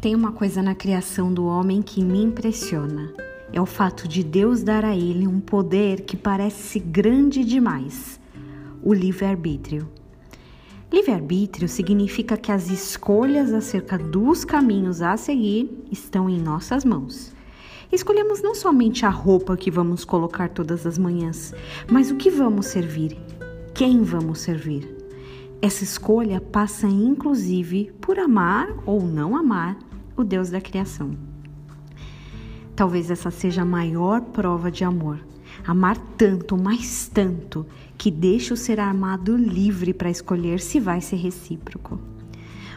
Tem uma coisa na criação do homem que me impressiona. É o fato de Deus dar a ele um poder que parece grande demais: o livre-arbítrio. Livre-arbítrio significa que as escolhas acerca dos caminhos a seguir estão em nossas mãos. Escolhemos não somente a roupa que vamos colocar todas as manhãs, mas o que vamos servir, quem vamos servir. Essa escolha passa inclusive por amar ou não amar o Deus da criação. Talvez essa seja a maior prova de amor. Amar tanto, mais tanto, que deixa o ser amado livre para escolher se vai ser recíproco.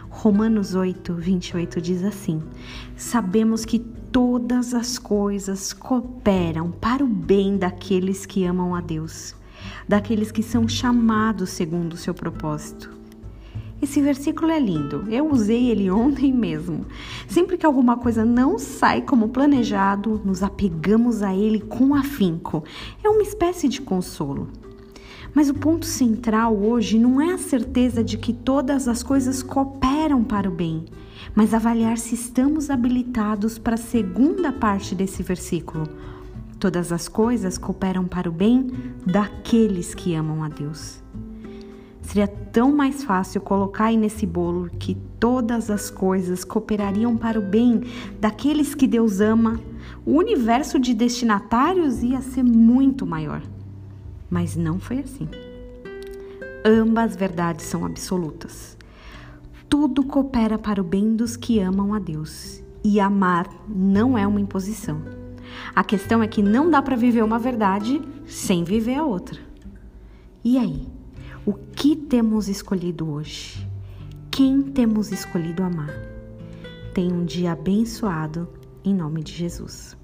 Romanos 8, 28 diz assim: Sabemos que todas as coisas cooperam para o bem daqueles que amam a Deus, daqueles que são chamados segundo o seu propósito. Esse versículo é lindo. Eu usei ele ontem mesmo. Sempre que alguma coisa não sai como planejado, nos apegamos a ele com afinco. É uma espécie de consolo. Mas o ponto central hoje não é a certeza de que todas as coisas cooperam para o bem, mas avaliar se estamos habilitados para a segunda parte desse versículo. Todas as coisas cooperam para o bem daqueles que amam a Deus. Seria tão mais fácil colocar aí nesse bolo que todas as coisas cooperariam para o bem daqueles que Deus ama. O universo de destinatários ia ser muito maior. Mas não foi assim. Ambas verdades são absolutas. Tudo coopera para o bem dos que amam a Deus. E amar não é uma imposição. A questão é que não dá para viver uma verdade sem viver a outra. E aí? O que temos escolhido hoje? Quem temos escolhido amar? Tenha um dia abençoado em nome de Jesus.